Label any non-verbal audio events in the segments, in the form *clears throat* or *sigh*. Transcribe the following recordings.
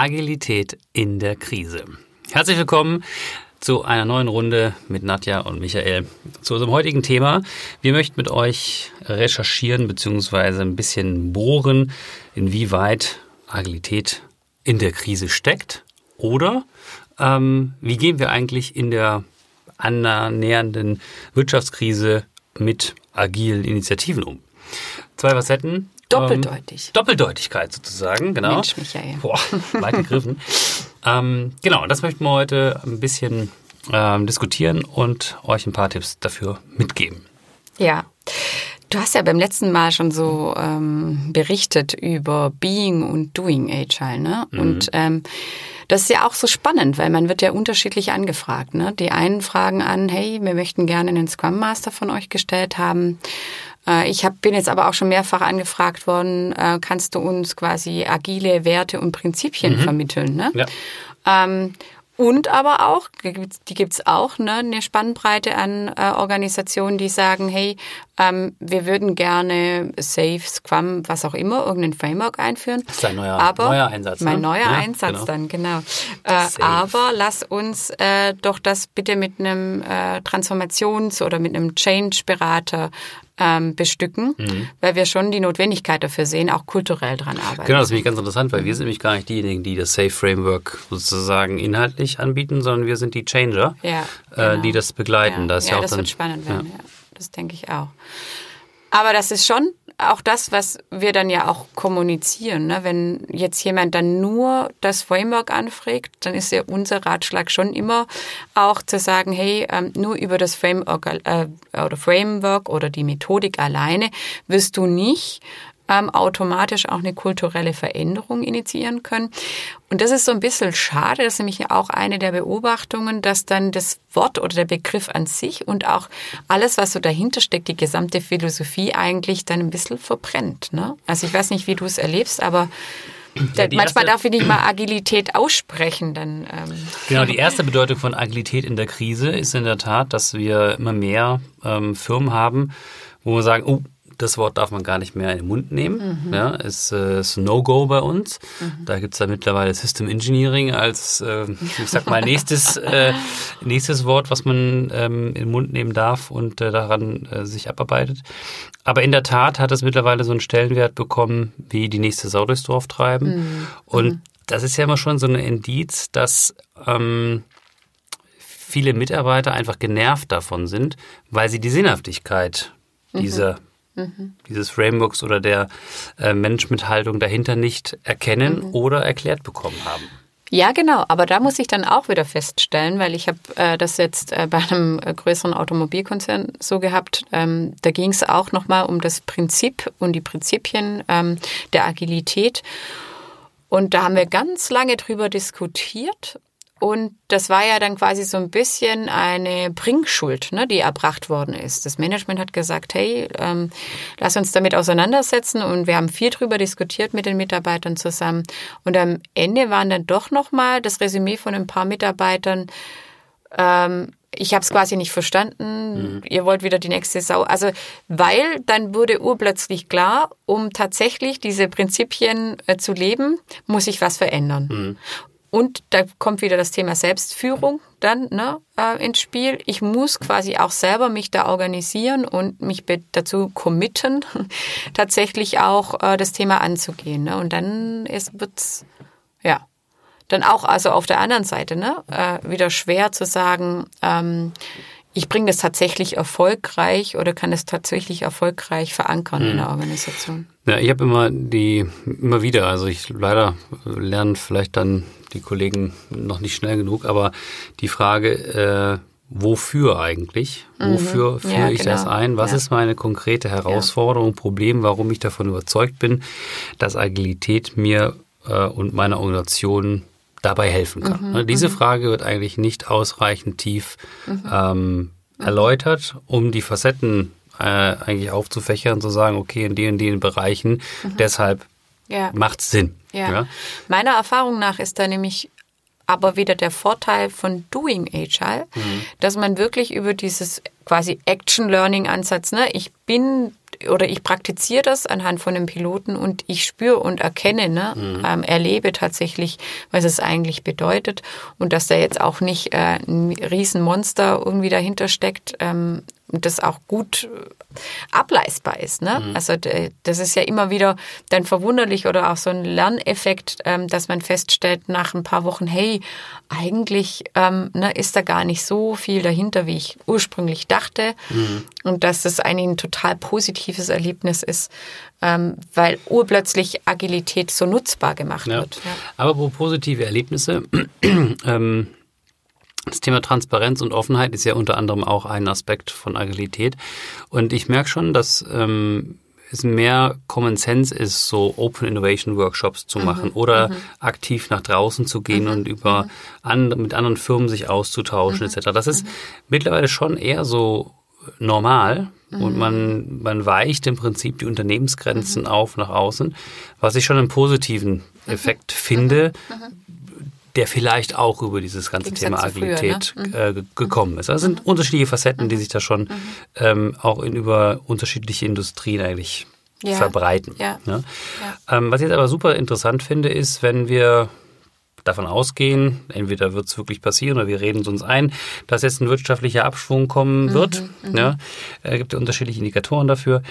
Agilität in der Krise. Herzlich willkommen zu einer neuen Runde mit Nadja und Michael. Zu unserem heutigen Thema. Wir möchten mit euch recherchieren bzw. ein bisschen bohren, inwieweit Agilität in der Krise steckt oder ähm, wie gehen wir eigentlich in der annähernden Wirtschaftskrise mit agilen Initiativen um. Zwei Facetten. Doppeldeutig. Ähm, Doppeldeutigkeit sozusagen, genau. Mensch, Michael. Boah, *laughs* weit gegriffen. ähm, genau, das möchten wir heute ein bisschen ähm, diskutieren und euch ein paar Tipps dafür mitgeben. Ja. Du hast ja beim letzten Mal schon so ähm, berichtet über Being und Doing Agile, ne? Mhm. Und ähm, das ist ja auch so spannend, weil man wird ja unterschiedlich angefragt. Ne? Die einen fragen an, hey, wir möchten gerne einen Scrum Master von euch gestellt haben. Äh, ich hab, bin jetzt aber auch schon mehrfach angefragt worden, äh, kannst du uns quasi agile Werte und Prinzipien mhm. vermitteln? Ne? Ja. Ähm, und aber auch, die gibt's auch, ne, eine Spannbreite an äh, Organisationen, die sagen, hey, ähm, wir würden gerne Safe, Scrum, was auch immer, irgendein Framework einführen. Das ist ein neuer, aber neuer Einsatz. Mein ne? neuer ja, Einsatz genau. dann, genau. Äh, aber lass uns äh, doch das bitte mit einem äh, Transformations- oder mit einem Change-Berater ähm, bestücken, mhm. weil wir schon die Notwendigkeit dafür sehen, auch kulturell dran arbeiten. Genau, das ist nämlich ganz interessant, weil wir sind nämlich gar nicht diejenigen, die das Safe Framework sozusagen inhaltlich anbieten, sondern wir sind die Changer, ja, genau. äh, die das begleiten. Ja, das, ja, ja das dann, wird spannend werden, ja. Das denke ich auch. Aber das ist schon auch das, was wir dann ja auch kommunizieren. Ne? Wenn jetzt jemand dann nur das Framework anfragt, dann ist ja unser Ratschlag schon immer auch zu sagen, hey, ähm, nur über das Framework äh, oder Framework oder die Methodik alleine wirst du nicht ähm, automatisch auch eine kulturelle Veränderung initiieren können. Und das ist so ein bisschen schade, das ist nämlich auch eine der Beobachtungen, dass dann das Wort oder der Begriff an sich und auch alles, was so dahinter steckt, die gesamte Philosophie eigentlich dann ein bisschen verbrennt. Ne? Also ich weiß nicht, wie du es erlebst, aber ja, manchmal darf ich nicht mal Agilität aussprechen. Dann, ähm. Genau, die erste Bedeutung von Agilität in der Krise ist in der Tat, dass wir immer mehr ähm, Firmen haben, wo wir sagen, oh, das Wort darf man gar nicht mehr in den Mund nehmen. Mhm. Ja, ist, äh, ist No-Go bei uns. Mhm. Da gibt es da mittlerweile System Engineering als, äh, ich sag mal, nächstes, *laughs* äh, nächstes Wort, was man ähm, in den Mund nehmen darf und äh, daran äh, sich abarbeitet. Aber in der Tat hat es mittlerweile so einen Stellenwert bekommen, wie die nächste Sau durchs Dorf treiben. Mhm. Und mhm. das ist ja immer schon so ein Indiz, dass ähm, viele Mitarbeiter einfach genervt davon sind, weil sie die Sinnhaftigkeit mhm. dieser mhm. dieses Frameworks oder der äh, Managementhaltung dahinter nicht erkennen mhm. oder erklärt bekommen haben. Ja, genau. Aber da muss ich dann auch wieder feststellen, weil ich habe äh, das jetzt äh, bei einem äh, größeren Automobilkonzern so gehabt. Ähm, da ging es auch nochmal um das Prinzip und die Prinzipien ähm, der Agilität. Und da haben wir ganz lange drüber diskutiert und das war ja dann quasi so ein bisschen eine Bringschuld, ne, die erbracht worden ist. Das Management hat gesagt, hey, ähm, lass uns damit auseinandersetzen. Und wir haben viel drüber diskutiert mit den Mitarbeitern zusammen. Und am Ende waren dann doch nochmal das Resümee von ein paar Mitarbeitern, ähm, ich habe es quasi nicht verstanden, mhm. ihr wollt wieder die nächste Sau. Also, weil dann wurde urplötzlich klar, um tatsächlich diese Prinzipien äh, zu leben, muss ich was verändern. Mhm. Und da kommt wieder das Thema Selbstführung dann ne, äh, ins Spiel. Ich muss quasi auch selber mich da organisieren und mich dazu committen, *laughs* tatsächlich auch äh, das Thema anzugehen. Ne? Und dann ist, wird's, ja, dann auch also auf der anderen Seite ne, äh, wieder schwer zu sagen, ähm, ich bringe das tatsächlich erfolgreich oder kann es tatsächlich erfolgreich verankern hm. in der Organisation. Ja, ich habe immer die, immer wieder, also ich leider lerne vielleicht dann die Kollegen noch nicht schnell genug, aber die Frage, äh, wofür eigentlich? Mhm. Wofür führe ja, ich genau. das ein? Was ja. ist meine konkrete Herausforderung, Problem, warum ich davon überzeugt bin, dass Agilität mir äh, und meiner Organisation dabei helfen kann? Mhm. Ne, diese mhm. Frage wird eigentlich nicht ausreichend tief mhm. ähm, erläutert, um die Facetten äh, eigentlich aufzufächern, zu sagen, okay, in den, in den Bereichen, mhm. deshalb ja. macht Sinn. Ja. ja. Meiner Erfahrung nach ist da nämlich aber wieder der Vorteil von Doing Agile, mhm. dass man wirklich über dieses quasi Action Learning Ansatz, ne, ich bin oder ich praktiziere das anhand von einem Piloten und ich spüre und erkenne, ne, mhm. ähm, erlebe tatsächlich, was es eigentlich bedeutet und dass da jetzt auch nicht äh, ein Riesenmonster irgendwie dahinter steckt, ähm, das auch gut äh, ableistbar ist. Ne? Mhm. Also das ist ja immer wieder dann verwunderlich oder auch so ein Lerneffekt, ähm, dass man feststellt nach ein paar Wochen, hey, eigentlich ähm, ne, ist da gar nicht so viel dahinter, wie ich ursprünglich dachte. Mhm. Und dass das eigentlich ein total positives Erlebnis ist, ähm, weil urplötzlich Agilität so nutzbar gemacht ja. wird. Ja. Aber wo positive Erlebnisse, *clears throat* ähm, das Thema Transparenz und Offenheit ist ja unter anderem auch ein Aspekt von Agilität. Und ich merke schon, dass ähm, es mehr Common Sense ist, so Open Innovation Workshops zu mhm. machen mhm. oder mhm. aktiv nach draußen zu gehen mhm. und über mhm. an, mit anderen Firmen sich auszutauschen mhm. etc. Das ist mittlerweile schon eher so normal und man, man weicht im Prinzip die Unternehmensgrenzen auf nach außen, was ich schon einen positiven Effekt finde, der vielleicht auch über dieses ganze Thema halt Agilität früher, ne? mhm. äh, gekommen ist. Also sind mhm. unterschiedliche Facetten, die sich da schon mhm. ähm, auch in über unterschiedliche Industrien eigentlich ja. verbreiten. Ja. Ne? Ja. Ähm, was ich jetzt aber super interessant finde, ist, wenn wir davon ausgehen, entweder wird es wirklich passieren oder wir reden es uns ein, dass jetzt ein wirtschaftlicher Abschwung kommen mhm, wird. Mhm, ja, äh, gibt ja unterschiedliche Indikatoren dafür.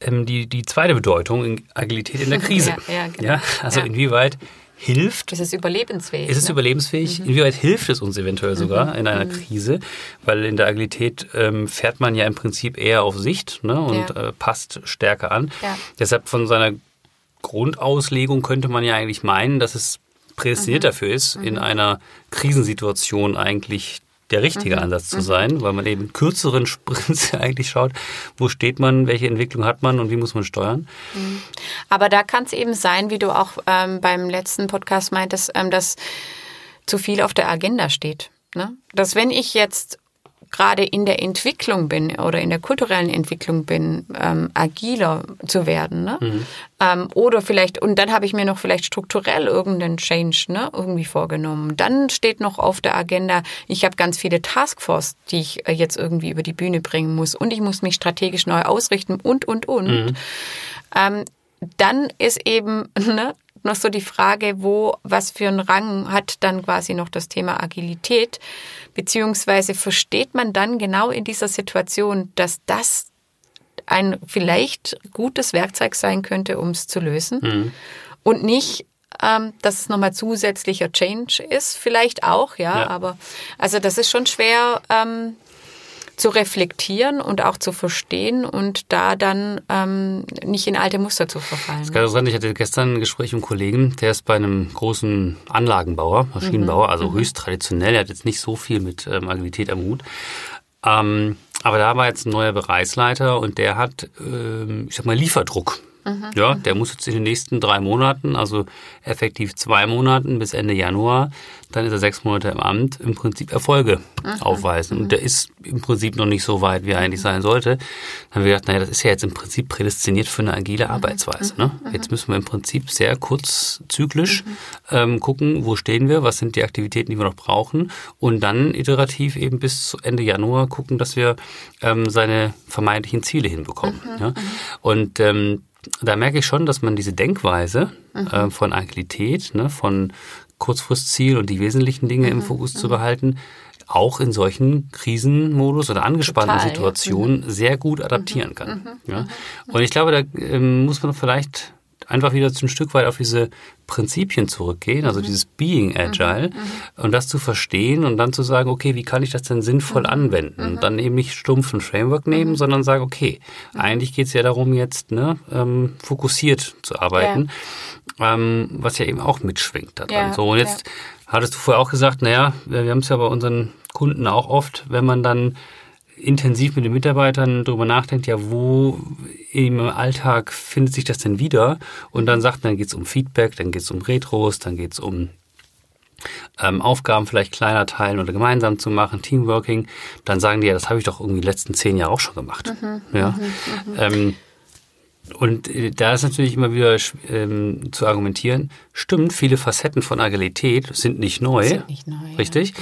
Ähm, die, die zweite Bedeutung, in Agilität in der *laughs* Krise. ja, genau. also inwieweit hilft. Ist es überlebensfähig? Ist es ne? überlebensfähig? Mhm. Inwieweit hilft es uns eventuell sogar mhm. in einer mhm. Krise? Weil in der Agilität ähm, fährt man ja im Prinzip eher auf Sicht ne, und ja. äh, passt stärker an. Ja. Deshalb von seiner Grundauslegung könnte man ja eigentlich meinen, dass es prädestiniert mhm. dafür ist, in mhm. einer Krisensituation eigentlich der richtige mhm. Ansatz zu mhm. sein, weil man eben kürzeren *laughs* Sprints eigentlich schaut, wo steht man, welche Entwicklung hat man und wie muss man steuern. Mhm. Aber da kann es eben sein, wie du auch ähm, beim letzten Podcast meintest, ähm, dass zu viel auf der Agenda steht. Ne? Dass wenn ich jetzt gerade in der Entwicklung bin oder in der kulturellen Entwicklung bin, ähm, agiler zu werden. Ne? Mhm. Ähm, oder vielleicht, und dann habe ich mir noch vielleicht strukturell irgendeinen Change ne, irgendwie vorgenommen. Dann steht noch auf der Agenda, ich habe ganz viele Taskforce, die ich äh, jetzt irgendwie über die Bühne bringen muss und ich muss mich strategisch neu ausrichten und, und, und. Mhm. Ähm, dann ist eben *laughs* ne, noch so die Frage, wo, was für einen Rang hat dann quasi noch das Thema Agilität, beziehungsweise versteht man dann genau in dieser Situation, dass das ein vielleicht gutes Werkzeug sein könnte, um es zu lösen? Mhm. und nicht ähm, dass es nochmal zusätzlicher Change ist, vielleicht auch, ja, ja, aber also das ist schon schwer, ähm, zu reflektieren und auch zu verstehen und da dann ähm, nicht in alte Muster zu verfallen. Das ist ganz interessant. Ich hatte gestern ein Gespräch mit einem Kollegen, der ist bei einem großen Anlagenbauer, Maschinenbauer, mhm. also mhm. höchst traditionell. Er hat jetzt nicht so viel mit ähm, Agilität am Hut. Ähm, aber da war jetzt ein neuer Bereichsleiter und der hat, ähm, ich sag mal, Lieferdruck. Mhm. Ja, der muss jetzt in den nächsten drei Monaten, also effektiv zwei Monaten bis Ende Januar, dann ist er sechs Monate im Amt, im Prinzip Erfolge mhm. aufweisen. Und der ist im Prinzip noch nicht so weit, wie er eigentlich sein sollte. Dann haben wir gedacht, naja, das ist ja jetzt im Prinzip prädestiniert für eine agile mhm. Arbeitsweise. Ne? Mhm. Jetzt müssen wir im Prinzip sehr kurzzyklisch mhm. ähm, gucken, wo stehen wir, was sind die Aktivitäten, die wir noch brauchen und dann iterativ eben bis Ende Januar gucken, dass wir ähm, seine vermeintlichen Ziele hinbekommen. Mhm. Ja? Und ähm, da merke ich schon, dass man diese Denkweise mhm. äh, von Agilität, ne, von Kurzfristziel und die wesentlichen Dinge mhm. im Fokus mhm. zu behalten, auch in solchen Krisenmodus oder angespannten Total, Situationen mhm. sehr gut adaptieren mhm. kann. Mhm. Ja? Und ich glaube, da ähm, muss man vielleicht einfach wieder ein Stück weit auf diese Prinzipien zurückgehen, also mhm. dieses Being mhm. Agile mhm. und das zu verstehen und dann zu sagen, okay, wie kann ich das denn sinnvoll mhm. anwenden? Und mhm. dann eben nicht stumpf ein Framework nehmen, mhm. sondern sagen, okay, eigentlich geht es ja darum, jetzt ne, ähm, fokussiert zu arbeiten, ja. Ähm, was ja eben auch mitschwingt daran. Ja, so, und jetzt ja. hattest du vorher auch gesagt, naja, wir haben es ja bei unseren Kunden auch oft, wenn man dann intensiv mit den Mitarbeitern darüber nachdenkt, ja, wo im Alltag findet sich das denn wieder? Und dann sagt, dann geht es um Feedback, dann geht es um Retros, dann geht es um ähm, Aufgaben vielleicht kleiner teilen oder gemeinsam zu machen, Teamworking, dann sagen die ja, das habe ich doch irgendwie die letzten zehn Jahre auch schon gemacht. Mhm, ja. Mhm, mhm. ähm, Und äh, da ist natürlich immer wieder ähm, zu argumentieren, stimmt, viele Facetten von Agilität sind nicht neu. Sind nicht neu richtig.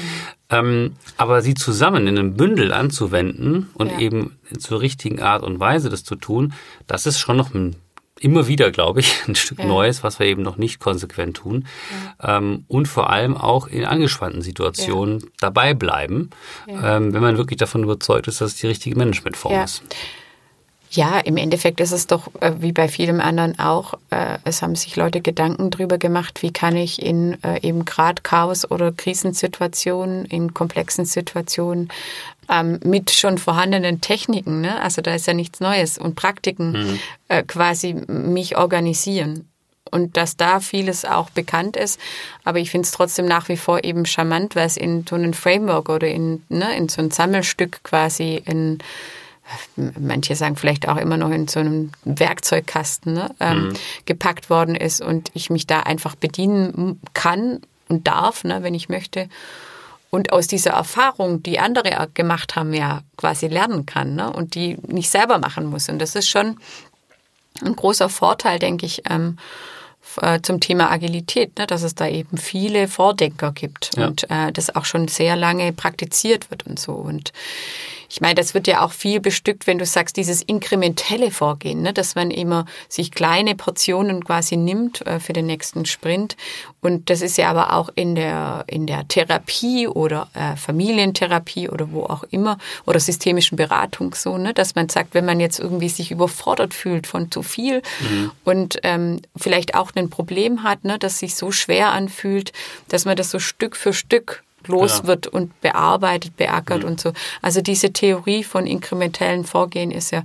Ja, genau. ähm, aber sie zusammen in einem Bündel anzuwenden und ja. eben zur richtigen Art und Weise das zu tun, das ist schon noch ein immer wieder, glaube ich, ein Stück ja. Neues, was wir eben noch nicht konsequent tun. Ähm, und vor allem auch in angespannten Situationen dabei bleiben, ähm, wenn man wirklich davon überzeugt ist, dass es die richtige Managementform ist. Ja, im Endeffekt ist es doch äh, wie bei vielem anderen auch, äh, es haben sich Leute Gedanken drüber gemacht, wie kann ich in äh, eben gerade Chaos- oder Krisensituationen, in komplexen Situationen ähm, mit schon vorhandenen Techniken, ne? also da ist ja nichts Neues, und Praktiken mhm. äh, quasi mich organisieren. Und dass da vieles auch bekannt ist. Aber ich finde es trotzdem nach wie vor eben charmant, weil es in so einem Framework oder in, ne, in so ein Sammelstück quasi in manche sagen vielleicht auch immer noch in so einem Werkzeugkasten ne, ähm, mhm. gepackt worden ist und ich mich da einfach bedienen kann und darf, ne, wenn ich möchte und aus dieser Erfahrung, die andere gemacht haben, ja quasi lernen kann ne? und die nicht selber machen muss. Und das ist schon ein großer Vorteil, denke ich, ähm, äh, zum Thema Agilität, ne? dass es da eben viele Vordenker gibt ja. und äh, das auch schon sehr lange praktiziert wird und so. Und ich meine, das wird ja auch viel bestückt, wenn du sagst, dieses inkrementelle Vorgehen, ne? dass man immer sich kleine Portionen quasi nimmt äh, für den nächsten Sprint. Und das ist ja aber auch in der, in der Therapie oder äh, Familientherapie oder wo auch immer oder systemischen Beratung so, ne? dass man sagt, wenn man jetzt irgendwie sich überfordert fühlt von zu viel mhm. und ähm, vielleicht auch ein Problem hat, ne? das sich so schwer anfühlt, dass man das so Stück für Stück los ja. wird und bearbeitet, beackert mhm. und so. Also diese Theorie von inkrementellen Vorgehen ist ja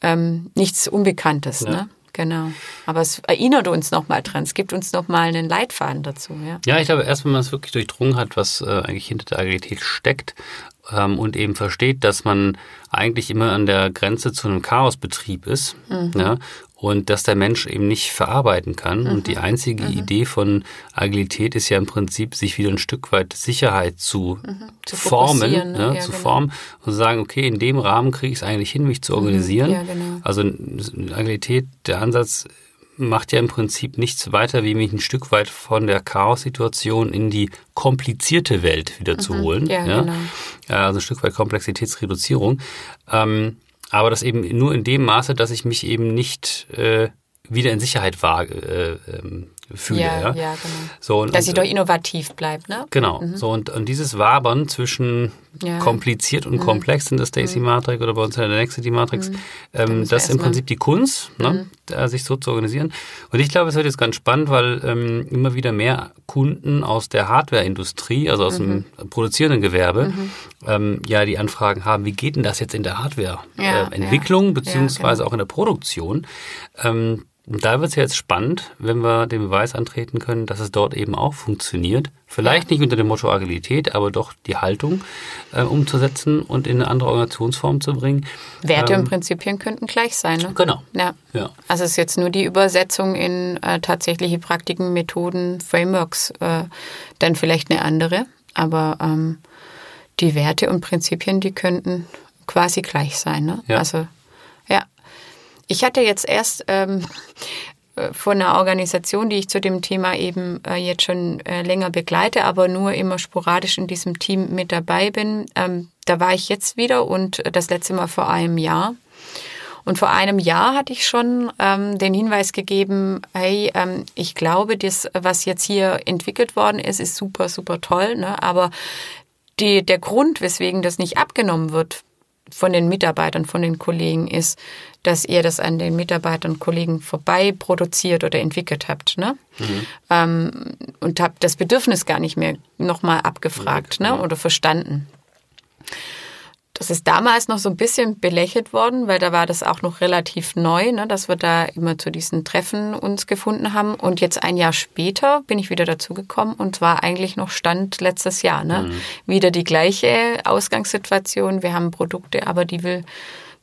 ähm, nichts Unbekanntes. Ja. Ne? Genau. Aber es erinnert uns nochmal dran. Es gibt uns nochmal einen Leitfaden dazu. Ja, ja ich glaube, erst wenn man es wirklich durchdrungen hat, was äh, eigentlich hinter der Agilität steckt ähm, und eben versteht, dass man eigentlich immer an der Grenze zu einem Chaosbetrieb ist mhm. ja, und dass der Mensch eben nicht verarbeiten kann. Mhm. Und die einzige mhm. Idee von Agilität ist ja im Prinzip, sich wieder ein Stück weit Sicherheit zu, mhm. zu formen, ne? ne? Ja, zu genau. formen und zu sagen, okay, in dem Rahmen kriege ich es eigentlich hin, mich zu mhm. organisieren. Ja, genau. Also Agilität, der Ansatz macht ja im Prinzip nichts weiter, wie mich ein Stück weit von der Chaos-Situation in die komplizierte Welt wieder zu mhm. holen. Ja, ja? Genau. Also ein Stück weit Komplexitätsreduzierung. Ähm, aber das eben nur in dem Maße, dass ich mich eben nicht äh, wieder in Sicherheit wage, äh, ähm, fühle. Ja, ja. ja genau. So, und, Dass sie doch innovativ bleibt, ne? Genau. Mhm. So, und, und dieses Wabern zwischen ja. kompliziert und mhm. komplex in der Stacy-Matrix mhm. oder bei uns in der Nexity-Matrix, mhm. ähm, das ist im Prinzip die Kunst, ne? Mhm. sich so zu organisieren. Und ich glaube, es wird jetzt ganz spannend, weil ähm, immer wieder mehr Kunden aus der Hardware-Industrie, also aus dem mhm. produzierenden Gewerbe, ähm, ja die Anfragen haben, wie geht denn das jetzt in der Hardware-Entwicklung, äh, beziehungsweise genau. auch in der Produktion? Und da wird es jetzt spannend, wenn wir den Beweis antreten können, dass es dort eben auch funktioniert. Vielleicht nicht unter dem Motto Agilität, aber doch die Haltung äh, umzusetzen und in eine andere Organisationsform zu bringen. Werte ähm, und Prinzipien könnten gleich sein. Ne? Genau. Ja. ja. Also es ist jetzt nur die Übersetzung in äh, tatsächliche Praktiken, Methoden, Frameworks, äh, dann vielleicht eine andere. Aber ähm, die Werte und Prinzipien, die könnten quasi gleich sein. Ne? Ja. Also ich hatte jetzt erst ähm, äh, von einer Organisation, die ich zu dem Thema eben äh, jetzt schon äh, länger begleite, aber nur immer sporadisch in diesem Team mit dabei bin. Ähm, da war ich jetzt wieder und das letzte Mal vor einem Jahr. Und vor einem Jahr hatte ich schon ähm, den Hinweis gegeben, hey, ähm, ich glaube, das, was jetzt hier entwickelt worden ist, ist super, super toll, ne? aber die, der Grund, weswegen das nicht abgenommen wird von den Mitarbeitern, von den Kollegen ist, dass ihr das an den Mitarbeitern und Kollegen vorbei produziert oder entwickelt habt. Ne? Mhm. Ähm, und habt das Bedürfnis gar nicht mehr nochmal abgefragt mhm. ne? oder verstanden. Das ist damals noch so ein bisschen belächelt worden, weil da war das auch noch relativ neu, ne, dass wir da immer zu diesen Treffen uns gefunden haben. Und jetzt ein Jahr später bin ich wieder dazugekommen und zwar eigentlich noch Stand letztes Jahr. Ne? Mhm. Wieder die gleiche Ausgangssituation. Wir haben Produkte, aber die will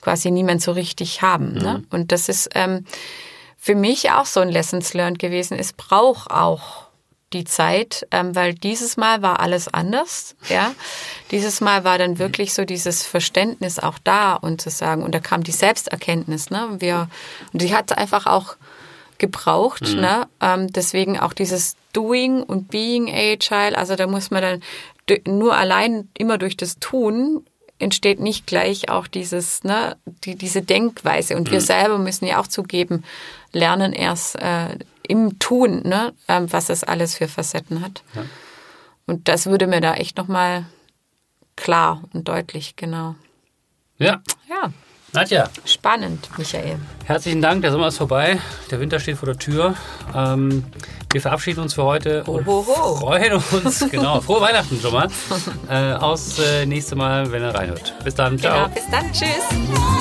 quasi niemand so richtig haben. Ne? Mhm. Ne? Und das ist ähm, für mich auch so ein Lessons Learned gewesen. Es braucht auch die Zeit, ähm, weil dieses Mal war alles anders. Ja, dieses Mal war dann wirklich so dieses Verständnis auch da und zu sagen und da kam die Selbsterkenntnis. Ne, wir und die hat einfach auch gebraucht. Mhm. Ne? Ähm, deswegen auch dieses Doing und Being Agile. Also da muss man dann nur allein immer durch das Tun entsteht nicht gleich auch dieses, ne, die, diese Denkweise. Und wir mhm. selber müssen ja auch zugeben, lernen erst äh, im Tun, ne, äh, was das alles für Facetten hat. Ja. Und das würde mir da echt nochmal klar und deutlich, genau. Ja. Ja. Nadja. Spannend, Michael. Herzlichen Dank, der Sommer ist vorbei. Der Winter steht vor der Tür. Ähm, wir verabschieden uns für heute und ho, ho. freuen uns, *laughs* genau, frohe Weihnachten schon mal, äh, aus äh, nächste Mal, wenn ihr reinhört. Bis dann, ciao. Genau, bis dann, tschüss.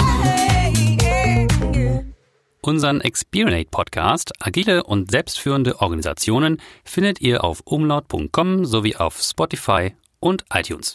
Unseren Experience Podcast Agile und selbstführende Organisationen findet ihr auf umlaut.com sowie auf Spotify und iTunes.